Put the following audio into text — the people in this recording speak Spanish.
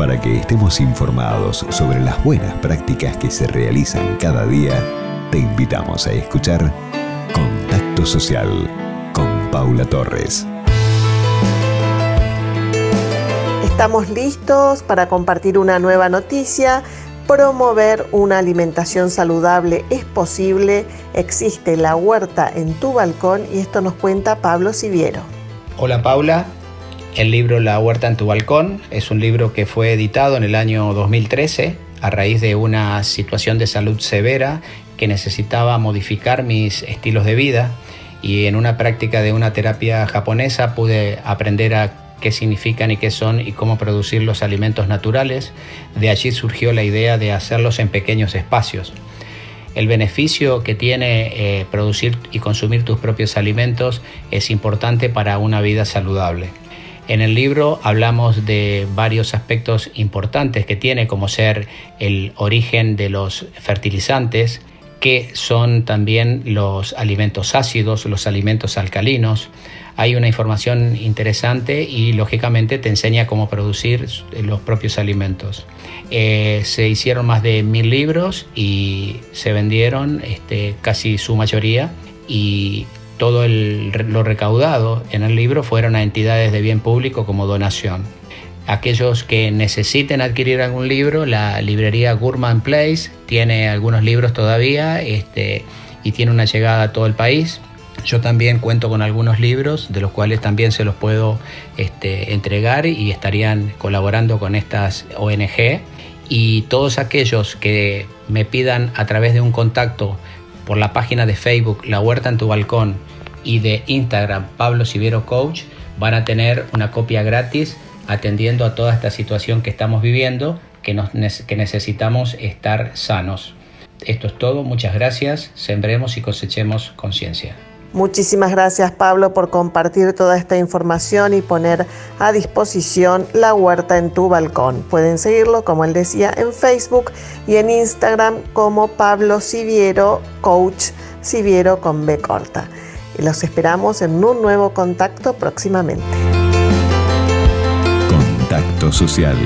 Para que estemos informados sobre las buenas prácticas que se realizan cada día, te invitamos a escuchar Contacto Social con Paula Torres. Estamos listos para compartir una nueva noticia. Promover una alimentación saludable es posible. Existe la huerta en tu balcón y esto nos cuenta Pablo Siviero. Hola Paula, el libro La huerta en tu balcón es un libro que fue editado en el año 2013 a raíz de una situación de salud severa que necesitaba modificar mis estilos de vida y en una práctica de una terapia japonesa pude aprender a qué significan y qué son y cómo producir los alimentos naturales. De allí surgió la idea de hacerlos en pequeños espacios. El beneficio que tiene eh, producir y consumir tus propios alimentos es importante para una vida saludable. En el libro hablamos de varios aspectos importantes que tiene, como ser el origen de los fertilizantes, que son también los alimentos ácidos, los alimentos alcalinos, hay una información interesante y lógicamente te enseña cómo producir los propios alimentos. Eh, se hicieron más de mil libros y se vendieron este, casi su mayoría y todo lo recaudado en el libro fueron a entidades de bien público como donación. Aquellos que necesiten adquirir algún libro, la librería Gurman Place tiene algunos libros todavía este, y tiene una llegada a todo el país yo también cuento con algunos libros de los cuales también se los puedo este, entregar y estarían colaborando con estas ONG. Y todos aquellos que me pidan a través de un contacto por la página de Facebook La Huerta en tu Balcón y de Instagram Pablo Siviero Coach van a tener una copia gratis atendiendo a toda esta situación que estamos viviendo, que, nos, que necesitamos estar sanos. Esto es todo, muchas gracias, sembremos y cosechemos conciencia. Muchísimas gracias Pablo por compartir toda esta información y poner a disposición la huerta en tu balcón. Pueden seguirlo, como él decía, en Facebook y en Instagram como Pablo Siviero, coach Siviero con B corta. Y los esperamos en un nuevo contacto próximamente. Contacto social